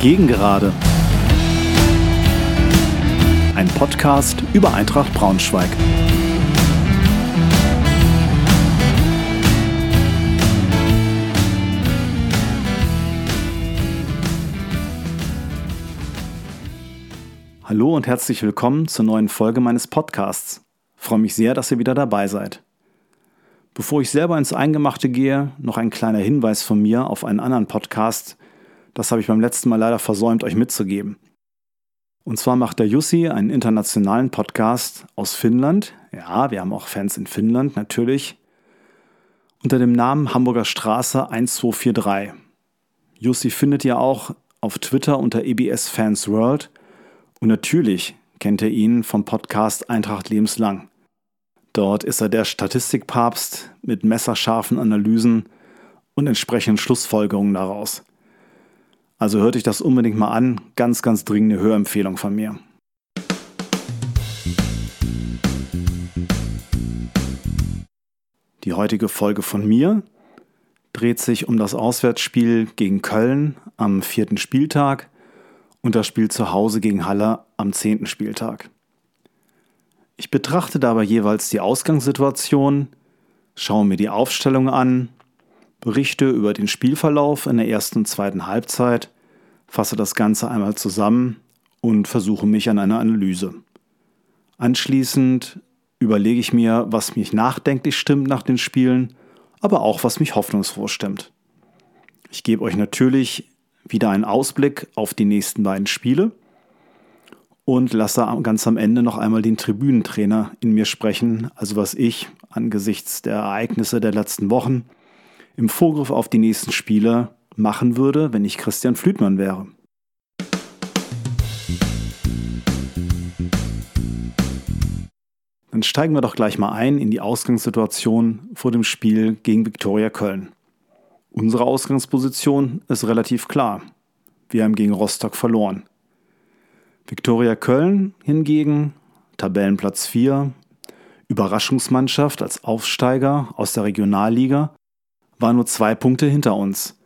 Gegengerade. Ein Podcast über Eintracht Braunschweig. Hallo und herzlich willkommen zur neuen Folge meines Podcasts. Freue mich sehr, dass ihr wieder dabei seid. Bevor ich selber ins Eingemachte gehe, noch ein kleiner Hinweis von mir auf einen anderen Podcast, das habe ich beim letzten Mal leider versäumt, euch mitzugeben. Und zwar macht der Jussi einen internationalen Podcast aus Finnland. Ja, wir haben auch Fans in Finnland, natürlich. Unter dem Namen Hamburger Straße 1243. Jussi findet ihr auch auf Twitter unter EBS Fans World. Und natürlich kennt ihr ihn vom Podcast Eintracht lebenslang. Dort ist er der Statistikpapst mit messerscharfen Analysen und entsprechenden Schlussfolgerungen daraus. Also hört euch das unbedingt mal an. Ganz, ganz dringende Hörempfehlung von mir. Die heutige Folge von mir dreht sich um das Auswärtsspiel gegen Köln am vierten Spieltag und das Spiel zu Hause gegen Halle am zehnten Spieltag. Ich betrachte dabei jeweils die Ausgangssituation, schaue mir die Aufstellung an berichte über den Spielverlauf in der ersten und zweiten Halbzeit, fasse das Ganze einmal zusammen und versuche mich an einer Analyse. Anschließend überlege ich mir, was mich nachdenklich stimmt nach den Spielen, aber auch was mich hoffnungsfroh stimmt. Ich gebe euch natürlich wieder einen Ausblick auf die nächsten beiden Spiele und lasse ganz am Ende noch einmal den Tribünentrainer in mir sprechen, also was ich angesichts der Ereignisse der letzten Wochen im Vorgriff auf die nächsten Spiele machen würde, wenn ich Christian Flütmann wäre. Dann steigen wir doch gleich mal ein in die Ausgangssituation vor dem Spiel gegen Viktoria Köln. Unsere Ausgangsposition ist relativ klar. Wir haben gegen Rostock verloren. Viktoria Köln hingegen, Tabellenplatz 4, Überraschungsmannschaft als Aufsteiger aus der Regionalliga, war nur zwei Punkte hinter uns.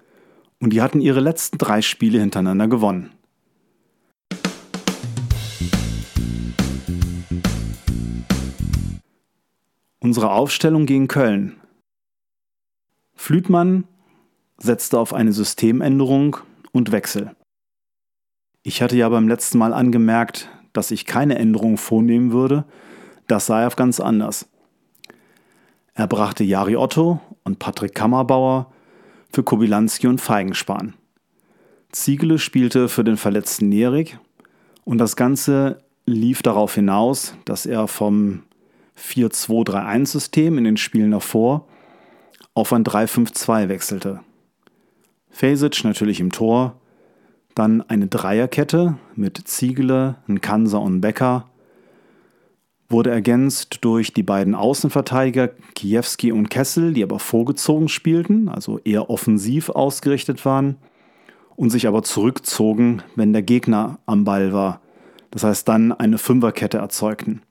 Und die hatten ihre letzten drei Spiele hintereinander gewonnen. Unsere Aufstellung gegen Köln. Flütmann setzte auf eine Systemänderung und Wechsel. Ich hatte ja beim letzten Mal angemerkt, dass ich keine Änderungen vornehmen würde. Das sei auf ganz anders. Er brachte Jari Otto und Patrick Kammerbauer für Kobilanski und Feigenspan. Ziegele spielte für den verletzten Nerik und das Ganze lief darauf hinaus, dass er vom 4-2-3-1-System in den Spielen davor auf ein 3-5-2 wechselte. Fesic natürlich im Tor, dann eine Dreierkette mit Ziegele, Nkansa und Becker wurde ergänzt durch die beiden Außenverteidiger Kiewski und Kessel, die aber vorgezogen spielten, also eher offensiv ausgerichtet waren und sich aber zurückzogen, wenn der Gegner am Ball war. Das heißt dann eine Fünferkette erzeugten.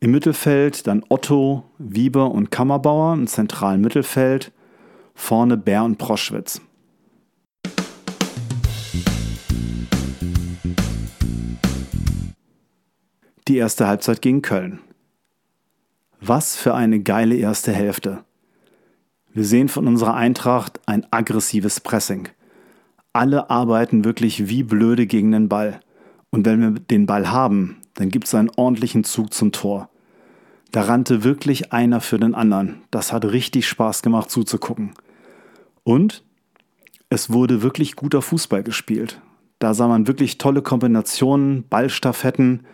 Im Mittelfeld dann Otto, Wieber und Kammerbauer im zentralen Mittelfeld, vorne Bär und Proschwitz. Die erste Halbzeit gegen Köln. Was für eine geile erste Hälfte. Wir sehen von unserer Eintracht ein aggressives Pressing. Alle arbeiten wirklich wie blöde gegen den Ball. Und wenn wir den Ball haben, dann gibt es einen ordentlichen Zug zum Tor. Da rannte wirklich einer für den anderen. Das hat richtig Spaß gemacht zuzugucken. Und es wurde wirklich guter Fußball gespielt. Da sah man wirklich tolle Kombinationen, Ballstaffetten,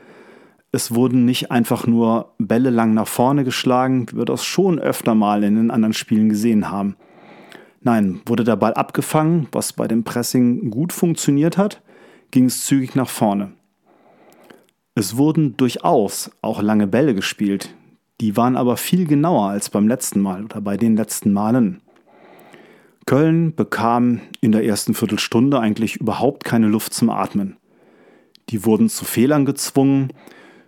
es wurden nicht einfach nur Bälle lang nach vorne geschlagen, wie wir das schon öfter mal in den anderen Spielen gesehen haben. Nein, wurde der Ball abgefangen, was bei dem Pressing gut funktioniert hat, ging es zügig nach vorne. Es wurden durchaus auch lange Bälle gespielt, die waren aber viel genauer als beim letzten Mal oder bei den letzten Malen. Köln bekam in der ersten Viertelstunde eigentlich überhaupt keine Luft zum Atmen. Die wurden zu Fehlern gezwungen,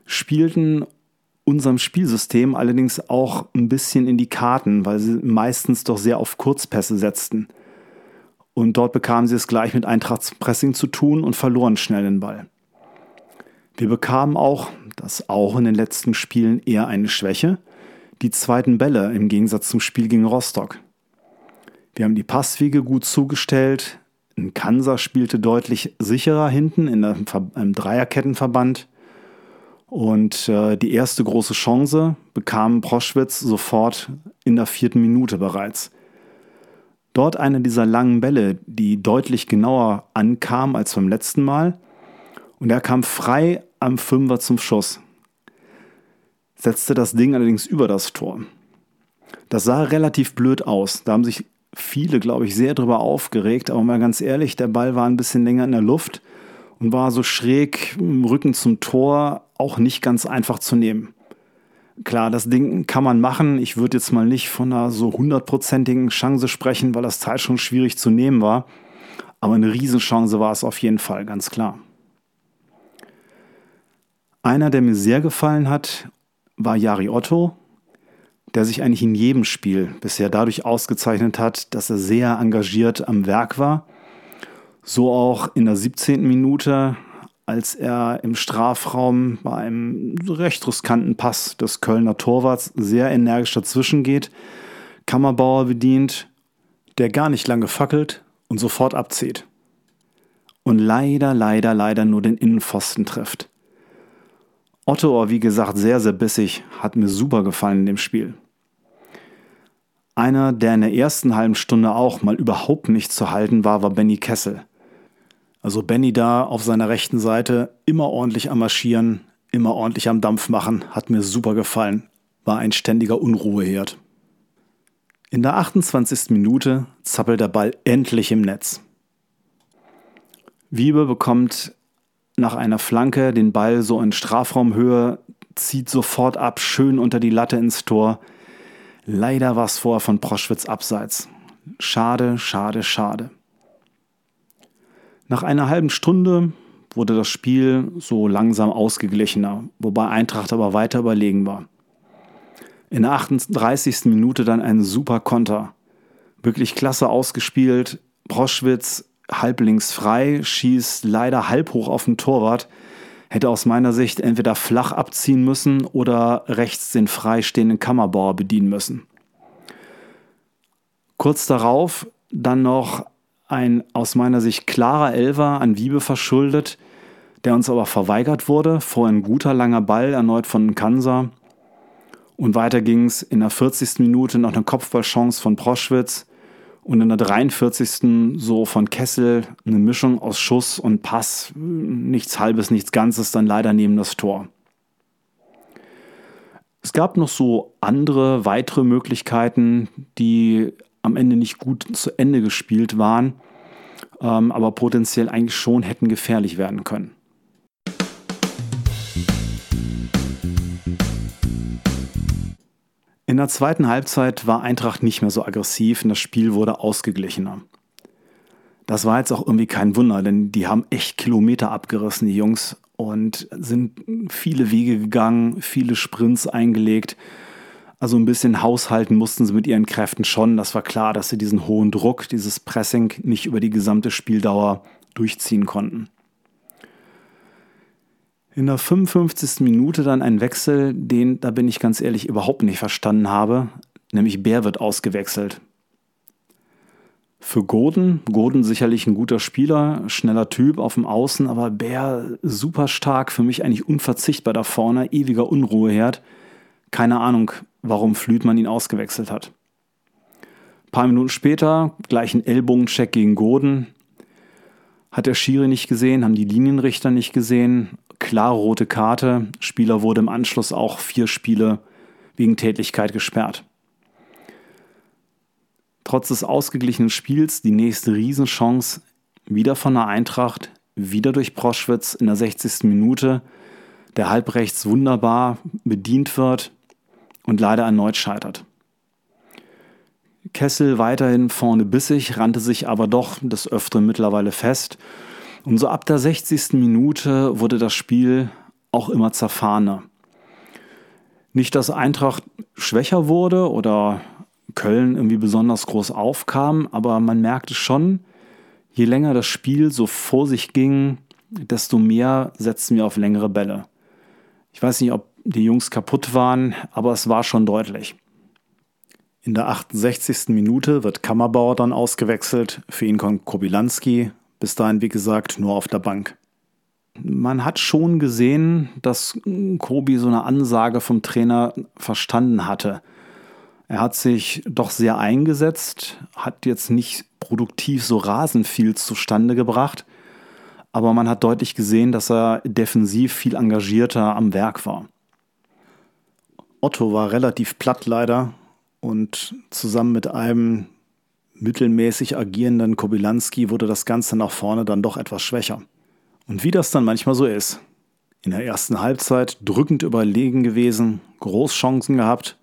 spielten unserem Spielsystem allerdings auch ein bisschen in die Karten, weil sie meistens doch sehr auf Kurzpässe setzten. Und dort bekamen sie es gleich mit Eintrachtspressing zu tun und verloren schnell den Ball. Wir bekamen auch, das auch in den letzten Spielen eher eine Schwäche, die zweiten Bälle im Gegensatz zum Spiel gegen Rostock. Wir haben die Passwege gut zugestellt. Ein Kansa spielte deutlich sicherer hinten in einem Dreierkettenverband. Und äh, die erste große Chance bekam Proschwitz sofort in der vierten Minute bereits. Dort eine dieser langen Bälle, die deutlich genauer ankam als beim letzten Mal. Und er kam frei am Fünfer zum Schuss. Setzte das Ding allerdings über das Tor. Das sah relativ blöd aus. Da haben sich viele, glaube ich, sehr drüber aufgeregt. Aber mal ganz ehrlich, der Ball war ein bisschen länger in der Luft und war so schräg im Rücken zum Tor auch nicht ganz einfach zu nehmen. Klar, das Ding kann man machen. Ich würde jetzt mal nicht von einer so hundertprozentigen Chance sprechen, weil das Teil schon schwierig zu nehmen war. Aber eine Riesenchance war es auf jeden Fall, ganz klar. Einer, der mir sehr gefallen hat, war Jari Otto, der sich eigentlich in jedem Spiel bisher dadurch ausgezeichnet hat, dass er sehr engagiert am Werk war. So auch in der 17. Minute als er im Strafraum bei einem recht riskanten Pass des Kölner Torwarts sehr energisch dazwischen geht, Kammerbauer bedient, der gar nicht lange fackelt und sofort abzieht. Und leider, leider, leider nur den Innenpfosten trifft. Otto, wie gesagt, sehr, sehr bissig, hat mir super gefallen in dem Spiel. Einer, der in der ersten halben Stunde auch mal überhaupt nicht zu halten war, war Benny Kessel. Also Benny da auf seiner rechten Seite immer ordentlich am Marschieren, immer ordentlich am Dampf machen, hat mir super gefallen. War ein ständiger Unruheherd. In der 28. Minute zappelt der Ball endlich im Netz. Wiebe bekommt nach einer Flanke den Ball so in Strafraumhöhe, zieht sofort ab, schön unter die Latte ins Tor. Leider war es vorher von Proschwitz abseits. Schade, schade, schade. Nach einer halben Stunde wurde das Spiel so langsam ausgeglichener, wobei Eintracht aber weiter überlegen war. In der 38. Minute dann ein super Konter. Wirklich klasse ausgespielt. Broschwitz halblinks frei, schießt leider halb hoch auf den Torwart. Hätte aus meiner Sicht entweder flach abziehen müssen oder rechts den freistehenden Kammerbauer bedienen müssen. Kurz darauf dann noch ein aus meiner Sicht klarer Elfer an Wiebe verschuldet, der uns aber verweigert wurde. Vorher ein guter langer Ball, erneut von Kansa. Und weiter ging es in der 40. Minute noch eine Kopfballchance von Proschwitz und in der 43. so von Kessel eine Mischung aus Schuss und Pass. Nichts Halbes, nichts Ganzes, dann leider neben das Tor. Es gab noch so andere, weitere Möglichkeiten, die am Ende nicht gut zu Ende gespielt waren, ähm, aber potenziell eigentlich schon hätten gefährlich werden können. In der zweiten Halbzeit war Eintracht nicht mehr so aggressiv und das Spiel wurde ausgeglichener. Das war jetzt auch irgendwie kein Wunder, denn die haben echt Kilometer abgerissen, die Jungs, und sind viele Wege gegangen, viele Sprints eingelegt. Also ein bisschen haushalten mussten sie mit ihren Kräften schon. Das war klar, dass sie diesen hohen Druck, dieses Pressing nicht über die gesamte Spieldauer durchziehen konnten. In der 55. Minute dann ein Wechsel, den, da bin ich ganz ehrlich, überhaupt nicht verstanden habe. Nämlich Bär wird ausgewechselt. Für Gordon, Gordon sicherlich ein guter Spieler, schneller Typ auf dem Außen, aber Bär super stark, für mich eigentlich unverzichtbar da vorne, ewiger Unruheherd. Keine Ahnung, warum Flütmann ihn ausgewechselt hat. Ein paar Minuten später, gleich ein Ellbogencheck gegen Gordon. Hat der Schiri nicht gesehen, haben die Linienrichter nicht gesehen. Klare rote Karte. Spieler wurde im Anschluss auch vier Spiele wegen Tätigkeit gesperrt. Trotz des ausgeglichenen Spiels die nächste Riesenchance wieder von der Eintracht, wieder durch Proschwitz in der 60. Minute, der halbrechts wunderbar bedient wird, und leider erneut scheitert. Kessel weiterhin vorne bissig, rannte sich aber doch des Öfteren mittlerweile fest. Und so ab der 60. Minute wurde das Spiel auch immer zerfahrener. Nicht, dass Eintracht schwächer wurde oder Köln irgendwie besonders groß aufkam, aber man merkte schon, Je länger das Spiel so vor sich ging, desto mehr setzten wir auf längere Bälle. Ich weiß nicht, ob die Jungs kaputt waren, aber es war schon deutlich. In der 68. Minute wird Kammerbauer dann ausgewechselt. Für ihn kommt Kobilanski, bis dahin wie gesagt nur auf der Bank. Man hat schon gesehen, dass Kobi so eine Ansage vom Trainer verstanden hatte. Er hat sich doch sehr eingesetzt, hat jetzt nicht produktiv so rasend viel zustande gebracht, aber man hat deutlich gesehen, dass er defensiv viel engagierter am Werk war. Otto war relativ platt leider und zusammen mit einem mittelmäßig agierenden Kobylanski wurde das Ganze nach vorne dann doch etwas schwächer. Und wie das dann manchmal so ist. In der ersten Halbzeit drückend überlegen gewesen, Großchancen gehabt.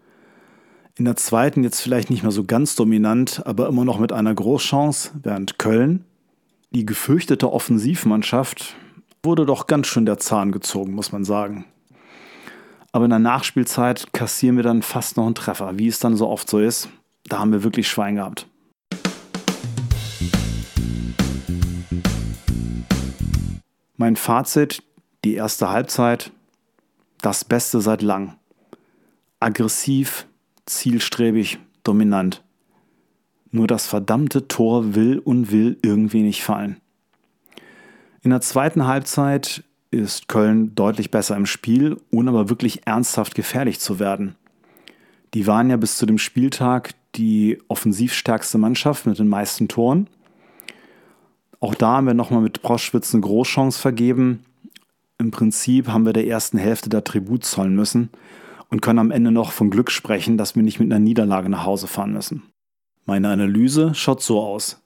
In der zweiten jetzt vielleicht nicht mehr so ganz dominant, aber immer noch mit einer Großchance, während Köln, die gefürchtete Offensivmannschaft, wurde doch ganz schön der Zahn gezogen, muss man sagen. Aber in der Nachspielzeit kassieren wir dann fast noch einen Treffer, wie es dann so oft so ist. Da haben wir wirklich Schwein gehabt. Mein Fazit, die erste Halbzeit, das Beste seit lang. Aggressiv, zielstrebig, dominant. Nur das verdammte Tor will und will irgendwie nicht fallen. In der zweiten Halbzeit ist Köln deutlich besser im Spiel, ohne aber wirklich ernsthaft gefährlich zu werden. Die waren ja bis zu dem Spieltag die offensivstärkste Mannschaft mit den meisten Toren auch da haben wir nochmal mit Proschwitz eine Großchance vergeben. Im Prinzip haben wir der ersten Hälfte der Tribut zollen müssen und können am Ende noch von Glück sprechen, dass wir nicht mit einer Niederlage nach Hause fahren müssen. Meine Analyse schaut so aus.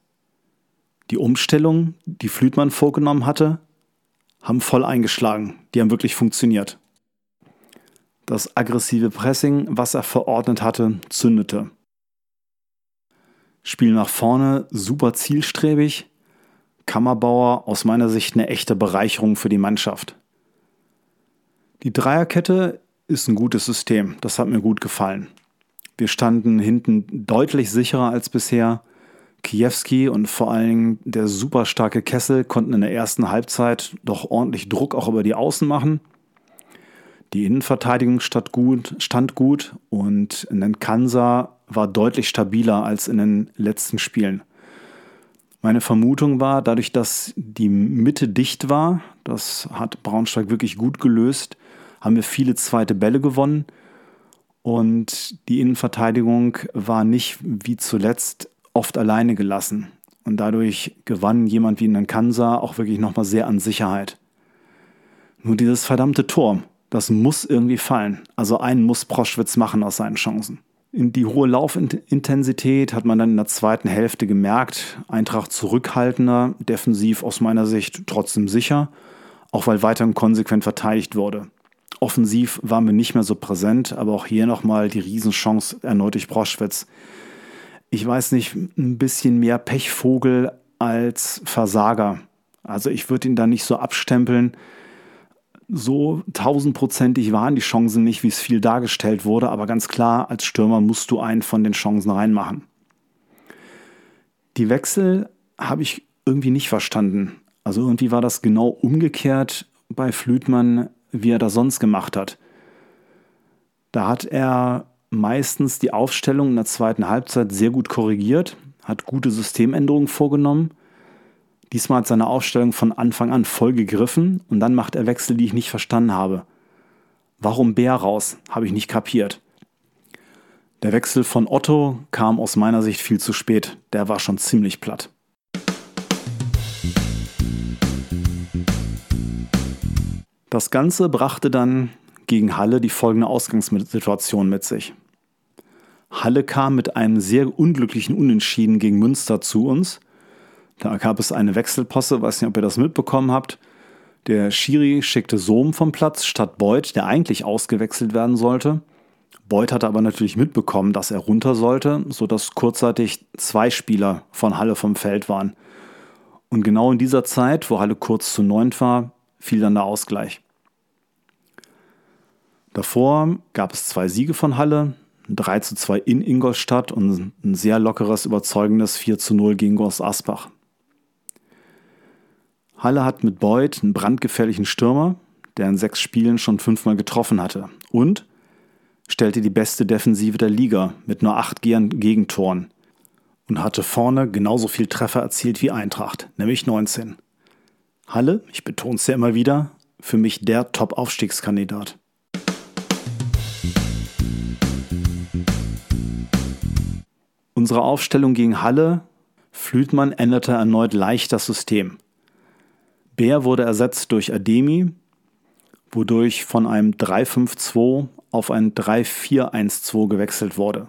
Die Umstellungen, die Flütmann vorgenommen hatte, haben voll eingeschlagen. Die haben wirklich funktioniert. Das aggressive Pressing, was er verordnet hatte, zündete. Spiel nach vorne, super zielstrebig, Kammerbauer aus meiner Sicht eine echte Bereicherung für die Mannschaft. Die Dreierkette ist ein gutes System, das hat mir gut gefallen. Wir standen hinten deutlich sicherer als bisher. Kiewski und vor allem der super starke Kessel konnten in der ersten Halbzeit doch ordentlich Druck auch über die Außen machen. Die Innenverteidigung stand gut, stand gut und Kansa war deutlich stabiler als in den letzten Spielen. Meine Vermutung war, dadurch, dass die Mitte dicht war, das hat Braunschweig wirklich gut gelöst, haben wir viele zweite Bälle gewonnen und die Innenverteidigung war nicht wie zuletzt oft alleine gelassen. Und dadurch gewann jemand wie in Kansa auch wirklich nochmal sehr an Sicherheit. Nur dieses verdammte Tor, das muss irgendwie fallen. Also einen muss Proschwitz machen aus seinen Chancen. In die hohe Laufintensität hat man dann in der zweiten Hälfte gemerkt. Eintracht zurückhaltender, defensiv aus meiner Sicht trotzdem sicher, auch weil weiterhin konsequent verteidigt wurde. Offensiv waren wir nicht mehr so präsent, aber auch hier nochmal die Riesenchance erneut durch Broschwitz. Ich weiß nicht, ein bisschen mehr Pechvogel als Versager. Also ich würde ihn da nicht so abstempeln so tausendprozentig waren die Chancen nicht, wie es viel dargestellt wurde, aber ganz klar, als Stürmer musst du einen von den Chancen reinmachen. Die Wechsel habe ich irgendwie nicht verstanden. Also irgendwie war das genau umgekehrt bei Flütmann, wie er das sonst gemacht hat. Da hat er meistens die Aufstellung in der zweiten Halbzeit sehr gut korrigiert, hat gute Systemänderungen vorgenommen Diesmal hat seine Aufstellung von Anfang an voll gegriffen und dann macht er Wechsel, die ich nicht verstanden habe. Warum Bär raus? Habe ich nicht kapiert. Der Wechsel von Otto kam aus meiner Sicht viel zu spät. Der war schon ziemlich platt. Das Ganze brachte dann gegen Halle die folgende Ausgangssituation mit sich. Halle kam mit einem sehr unglücklichen Unentschieden gegen Münster zu uns da gab es eine Wechselposse, weiß nicht, ob ihr das mitbekommen habt. Der Schiri schickte Sohm vom Platz statt Beuth, der eigentlich ausgewechselt werden sollte. Beuth hatte aber natürlich mitbekommen, dass er runter sollte, sodass kurzzeitig zwei Spieler von Halle vom Feld waren. Und genau in dieser Zeit, wo Halle kurz zu neunt war, fiel dann der Ausgleich. Davor gab es zwei Siege von Halle, 3 zu 2 in Ingolstadt und ein sehr lockeres, überzeugendes 4 zu 0 gegen Gors Asbach. Halle hat mit Beuth einen brandgefährlichen Stürmer, der in sechs Spielen schon fünfmal getroffen hatte. Und stellte die beste Defensive der Liga mit nur acht Gegentoren und hatte vorne genauso viel Treffer erzielt wie Eintracht, nämlich 19. Halle, ich betone es ja immer wieder, für mich der Top-Aufstiegskandidat. Unsere Aufstellung gegen Halle, Flütmann änderte erneut leicht das System. Bär wurde ersetzt durch Ademi, wodurch von einem 3-5-2 auf ein 3-4-1-2 gewechselt wurde.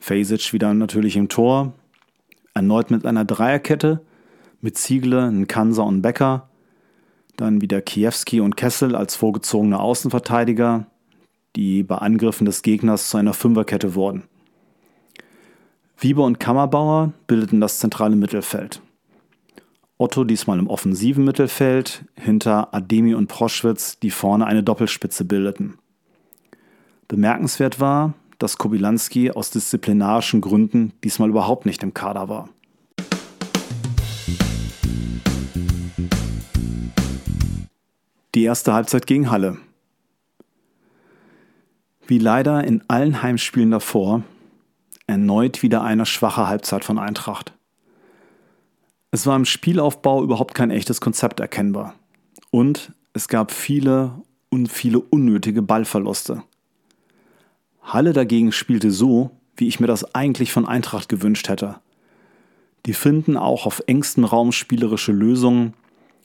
Fasic wieder natürlich im Tor, erneut mit einer Dreierkette, mit Ziegle, Nkansa und Becker, dann wieder Kiewski und Kessel als vorgezogene Außenverteidiger, die bei Angriffen des Gegners zu einer Fünferkette wurden. Wieber und Kammerbauer bildeten das zentrale Mittelfeld. Otto diesmal im offensiven Mittelfeld, hinter Ademi und Proschwitz, die vorne eine Doppelspitze bildeten. Bemerkenswert war, dass Kobilanski aus disziplinarischen Gründen diesmal überhaupt nicht im Kader war. Die erste Halbzeit gegen Halle. Wie leider in allen Heimspielen davor, erneut wieder eine schwache Halbzeit von Eintracht. Es war im Spielaufbau überhaupt kein echtes Konzept erkennbar. Und es gab viele und viele unnötige Ballverluste. Halle dagegen spielte so, wie ich mir das eigentlich von Eintracht gewünscht hätte. Die finden auch auf engstem Raum spielerische Lösungen,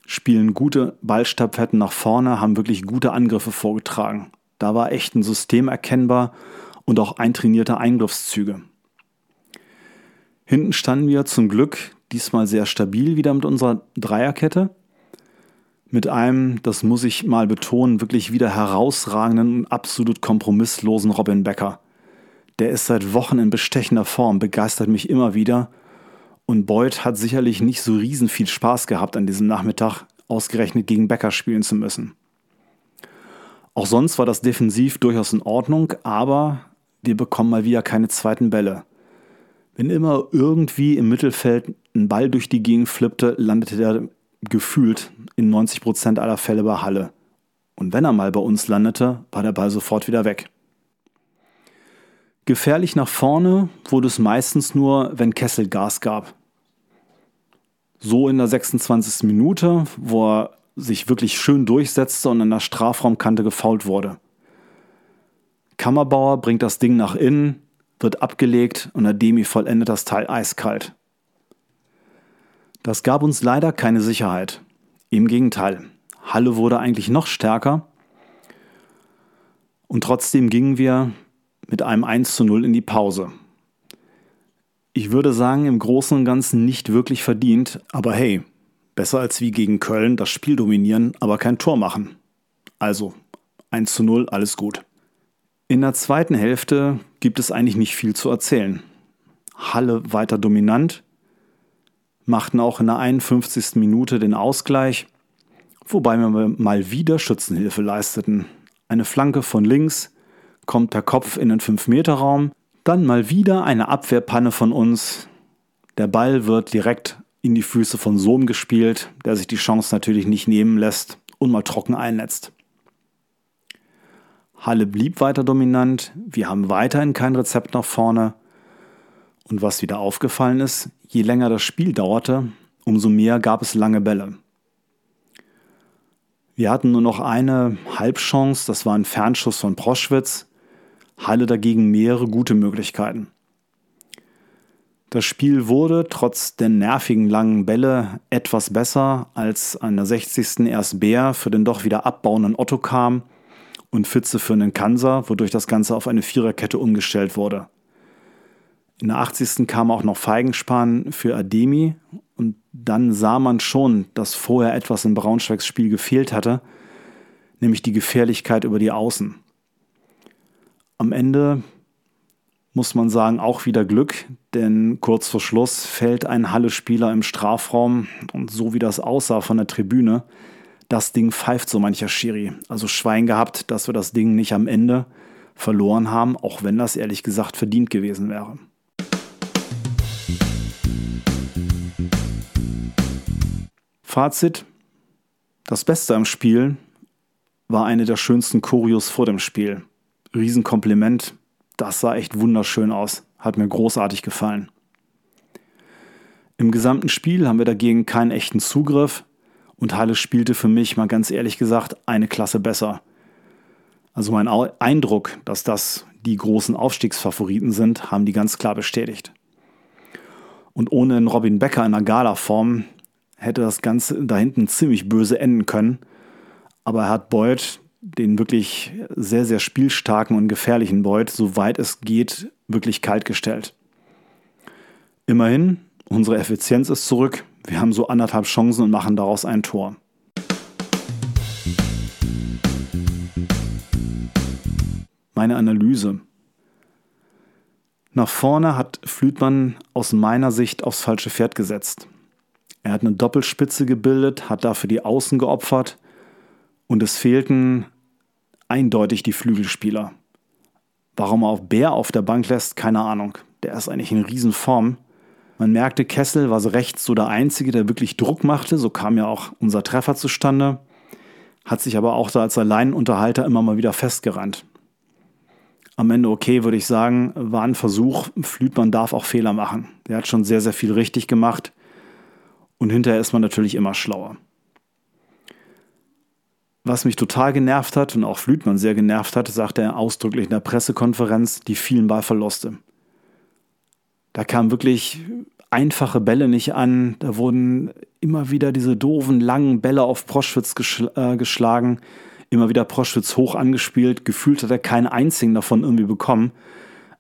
spielen gute Ballstafetten nach vorne, haben wirklich gute Angriffe vorgetragen. Da war echt ein System erkennbar und auch eintrainierte Eingriffszüge. Hinten standen wir zum Glück diesmal sehr stabil wieder mit unserer Dreierkette. Mit einem, das muss ich mal betonen, wirklich wieder herausragenden und absolut kompromisslosen Robin Becker. Der ist seit Wochen in bestechender Form, begeistert mich immer wieder. Und Beuth hat sicherlich nicht so riesen viel Spaß gehabt an diesem Nachmittag, ausgerechnet gegen Becker spielen zu müssen. Auch sonst war das defensiv durchaus in Ordnung, aber wir bekommen mal wieder keine zweiten Bälle. Wenn immer irgendwie im Mittelfeld ein Ball durch die Gegend flippte, landete der gefühlt in 90 Prozent aller Fälle bei Halle. Und wenn er mal bei uns landete, war der Ball sofort wieder weg. Gefährlich nach vorne wurde es meistens nur, wenn Kessel Gas gab. So in der 26. Minute, wo er sich wirklich schön durchsetzte und an der Strafraumkante gefault wurde. Kammerbauer bringt das Ding nach innen, wird abgelegt und Ademi vollendet das Teil eiskalt. Das gab uns leider keine Sicherheit. Im Gegenteil, Halle wurde eigentlich noch stärker und trotzdem gingen wir mit einem 1 zu 0 in die Pause. Ich würde sagen, im Großen und Ganzen nicht wirklich verdient, aber hey, besser als wie gegen Köln das Spiel dominieren, aber kein Tor machen. Also 1 zu 0, alles gut. In der zweiten Hälfte gibt es eigentlich nicht viel zu erzählen. Halle weiter dominant, machten auch in der 51. Minute den Ausgleich, wobei wir mal wieder Schützenhilfe leisteten. Eine Flanke von links kommt per Kopf in den 5-Meter-Raum, dann mal wieder eine Abwehrpanne von uns. Der Ball wird direkt in die Füße von Sohm gespielt, der sich die Chance natürlich nicht nehmen lässt und mal trocken einnetzt. Halle blieb weiter dominant, wir haben weiterhin kein Rezept nach vorne. Und was wieder aufgefallen ist, je länger das Spiel dauerte, umso mehr gab es lange Bälle. Wir hatten nur noch eine Halbchance, das war ein Fernschuss von Proschwitz, Halle dagegen mehrere gute Möglichkeiten. Das Spiel wurde trotz der nervigen langen Bälle etwas besser, als an der 60. erst Bär für den doch wieder abbauenden Otto kam und Fitze für einen Kanser, wodurch das Ganze auf eine Viererkette umgestellt wurde. In der 80. kam auch noch Feigenspan für Ademi und dann sah man schon, dass vorher etwas in Braunschweigs Spiel gefehlt hatte, nämlich die Gefährlichkeit über die Außen. Am Ende muss man sagen, auch wieder Glück, denn kurz vor Schluss fällt ein Halle-Spieler im Strafraum und so wie das aussah von der Tribüne, das Ding pfeift so mancher Schiri. Also Schwein gehabt, dass wir das Ding nicht am Ende verloren haben, auch wenn das ehrlich gesagt verdient gewesen wäre. Fazit. Das Beste am Spiel war eine der schönsten Choreos vor dem Spiel. Riesenkompliment. Das sah echt wunderschön aus. Hat mir großartig gefallen. Im gesamten Spiel haben wir dagegen keinen echten Zugriff und Halle spielte für mich mal ganz ehrlich gesagt eine Klasse besser. Also mein Eindruck, dass das die großen Aufstiegsfavoriten sind, haben die ganz klar bestätigt. Und ohne einen Robin Becker in der Gala-Form hätte das Ganze da hinten ziemlich böse enden können. Aber er hat Beuth, den wirklich sehr, sehr spielstarken und gefährlichen Beuth, soweit es geht, wirklich kalt gestellt. Immerhin, unsere Effizienz ist zurück. Wir haben so anderthalb Chancen und machen daraus ein Tor. Meine Analyse. Nach vorne hat Flütmann aus meiner Sicht aufs falsche Pferd gesetzt. Er hat eine Doppelspitze gebildet, hat dafür die Außen geopfert und es fehlten eindeutig die Flügelspieler. Warum er auf Bär auf der Bank lässt, keine Ahnung. Der ist eigentlich in Riesenform. Man merkte, Kessel war so rechts so der Einzige, der wirklich Druck machte. So kam ja auch unser Treffer zustande. Hat sich aber auch da als Alleinunterhalter immer mal wieder festgerannt. Am Ende okay, würde ich sagen, war ein Versuch. Flütmann darf auch Fehler machen. Der hat schon sehr, sehr viel richtig gemacht. Und hinterher ist man natürlich immer schlauer. Was mich total genervt hat und auch Flütmann sehr genervt hat, sagte er ausdrücklich in der Pressekonferenz, die vielen Ballverluste. Da kamen wirklich einfache Bälle nicht an. Da wurden immer wieder diese doofen, langen Bälle auf Proschwitz geschl äh, geschlagen. Immer wieder Proschwitz hoch angespielt. Gefühlt hat er keinen einzigen davon irgendwie bekommen.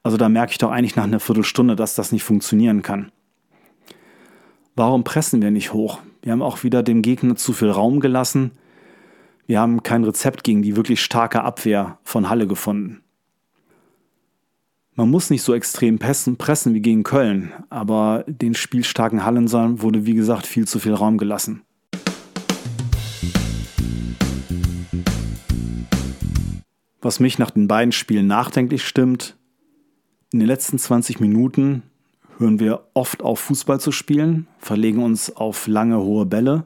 Also da merke ich doch eigentlich nach einer Viertelstunde, dass das nicht funktionieren kann. Warum pressen wir nicht hoch? Wir haben auch wieder dem Gegner zu viel Raum gelassen. Wir haben kein Rezept gegen die wirklich starke Abwehr von Halle gefunden. Man muss nicht so extrem pressen, wie gegen Köln, aber den spielstarken Hallensern wurde wie gesagt viel zu viel Raum gelassen. Was mich nach den beiden Spielen nachdenklich stimmt, in den letzten 20 Minuten hören wir oft auf Fußball zu spielen, verlegen uns auf lange hohe Bälle.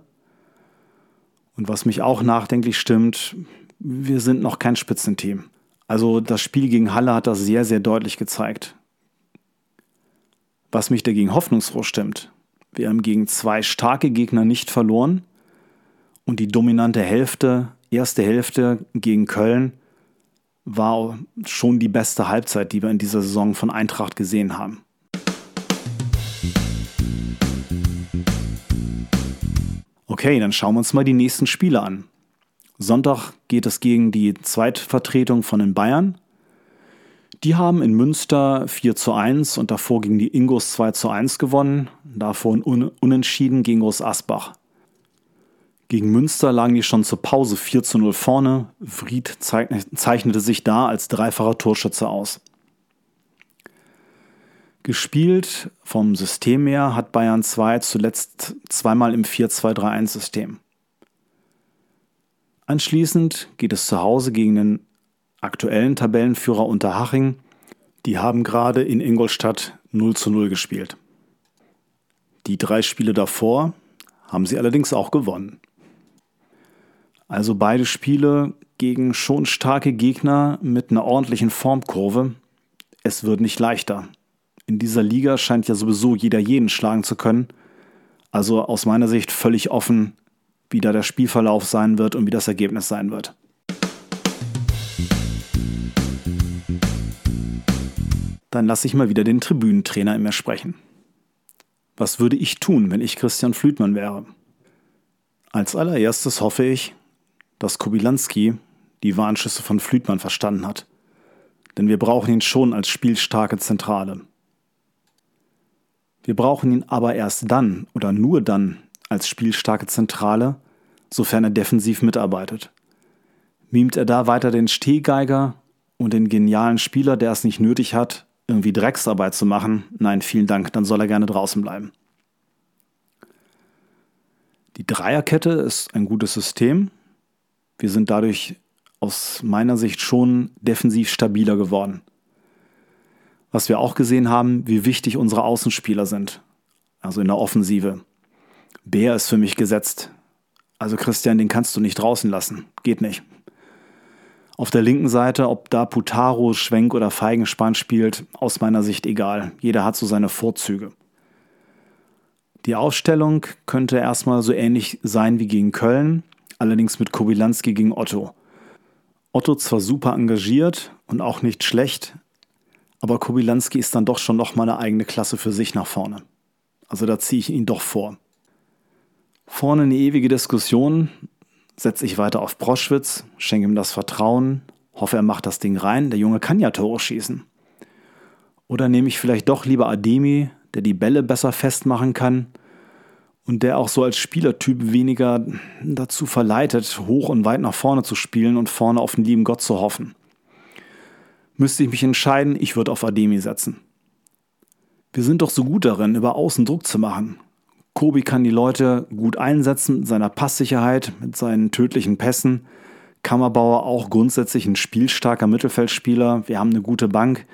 Und was mich auch nachdenklich stimmt, wir sind noch kein Spitzenteam. Also das Spiel gegen Halle hat das sehr, sehr deutlich gezeigt. Was mich dagegen hoffnungsfroh stimmt, wir haben gegen zwei starke Gegner nicht verloren und die dominante Hälfte, erste Hälfte gegen Köln, war schon die beste Halbzeit, die wir in dieser Saison von Eintracht gesehen haben. Okay, dann schauen wir uns mal die nächsten Spiele an. Sonntag geht es gegen die Zweitvertretung von den Bayern. Die haben in Münster 4 zu 1 und davor gegen die Ingos 2 zu 1 gewonnen, davor un unentschieden gegen Groß Asbach. Gegen Münster lagen die schon zur Pause 4 zu 0 vorne. Fried zeichnete sich da als dreifacher Torschütze aus. Gespielt vom System her hat Bayern 2 zuletzt zweimal im 4-2-3-1-System. Anschließend geht es zu Hause gegen den aktuellen Tabellenführer Unterhaching. Die haben gerade in Ingolstadt 0 zu 0 gespielt. Die drei Spiele davor haben sie allerdings auch gewonnen. Also beide Spiele gegen schon starke Gegner mit einer ordentlichen Formkurve. Es wird nicht leichter. In dieser Liga scheint ja sowieso jeder jeden schlagen zu können. Also aus meiner Sicht völlig offen, wie da der Spielverlauf sein wird und wie das Ergebnis sein wird. Dann lasse ich mal wieder den Tribünentrainer in mir sprechen. Was würde ich tun, wenn ich Christian Flütmann wäre? Als allererstes hoffe ich, dass Kobilanski die Warnschüsse von Flütmann verstanden hat. Denn wir brauchen ihn schon als spielstarke Zentrale. Wir brauchen ihn aber erst dann oder nur dann als spielstarke Zentrale, sofern er defensiv mitarbeitet. Mimt er da weiter den Stehgeiger und den genialen Spieler, der es nicht nötig hat, irgendwie Drecksarbeit zu machen? Nein, vielen Dank, dann soll er gerne draußen bleiben. Die Dreierkette ist ein gutes System, wir sind dadurch aus meiner Sicht schon defensiv stabiler geworden. Was wir auch gesehen haben, wie wichtig unsere Außenspieler sind, also in der Offensive. Bär ist für mich gesetzt. Also Christian, den kannst du nicht draußen lassen. Geht nicht. Auf der linken Seite, ob da Putaro, Schwenk oder Feigenspann spielt, aus meiner Sicht egal. Jeder hat so seine Vorzüge. Die Aufstellung könnte erstmal so ähnlich sein wie gegen Köln, allerdings mit Kobilanski gegen Otto. Otto zwar super engagiert und auch nicht schlecht, aber Kobilanski ist dann doch schon noch mal eine eigene Klasse für sich nach vorne. Also da ziehe ich ihn doch vor. Vorne eine ewige Diskussion. Setze ich weiter auf Proschwitz, schenke ihm das Vertrauen, hoffe, er macht das Ding rein. Der Junge kann ja Tore schießen. Oder nehme ich vielleicht doch lieber Ademi, der die Bälle besser festmachen kann und der auch so als Spielertyp weniger dazu verleitet, hoch und weit nach vorne zu spielen und vorne auf den lieben Gott zu hoffen. Müsste ich mich entscheiden, ich würde auf Ademi setzen. Wir sind doch so gut darin, über Außen Druck zu machen. Kobi kann die Leute gut einsetzen mit seiner Passsicherheit, mit seinen tödlichen Pässen. Kammerbauer auch grundsätzlich ein spielstarker Mittelfeldspieler. Wir haben eine gute Bank.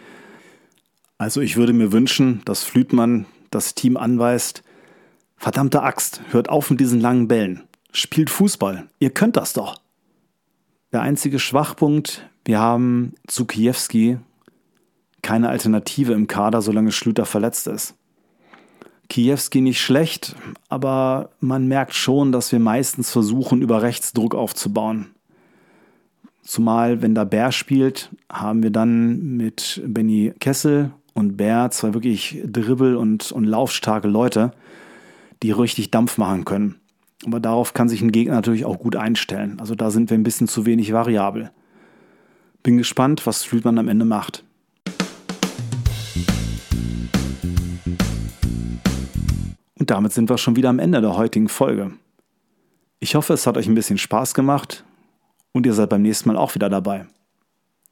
Also ich würde mir wünschen, dass Flütmann das Team anweist, verdammte Axt, hört auf mit diesen langen Bällen. Spielt Fußball. Ihr könnt das doch. Der einzige Schwachpunkt, wir haben zu Kiewski keine Alternative im Kader, solange Schlüter verletzt ist. Kiewski nicht schlecht, aber man merkt schon, dass wir meistens versuchen, über rechts Druck aufzubauen. Zumal, wenn da Bär spielt, haben wir dann mit Benny Kessel und Bär zwei wirklich dribbel- und, und laufstarke Leute, die richtig Dampf machen können. Aber darauf kann sich ein Gegner natürlich auch gut einstellen. Also da sind wir ein bisschen zu wenig variabel. Bin gespannt, was Flütmann am Ende macht. Damit sind wir schon wieder am Ende der heutigen Folge. Ich hoffe, es hat euch ein bisschen Spaß gemacht und ihr seid beim nächsten Mal auch wieder dabei.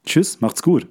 Tschüss, macht's gut.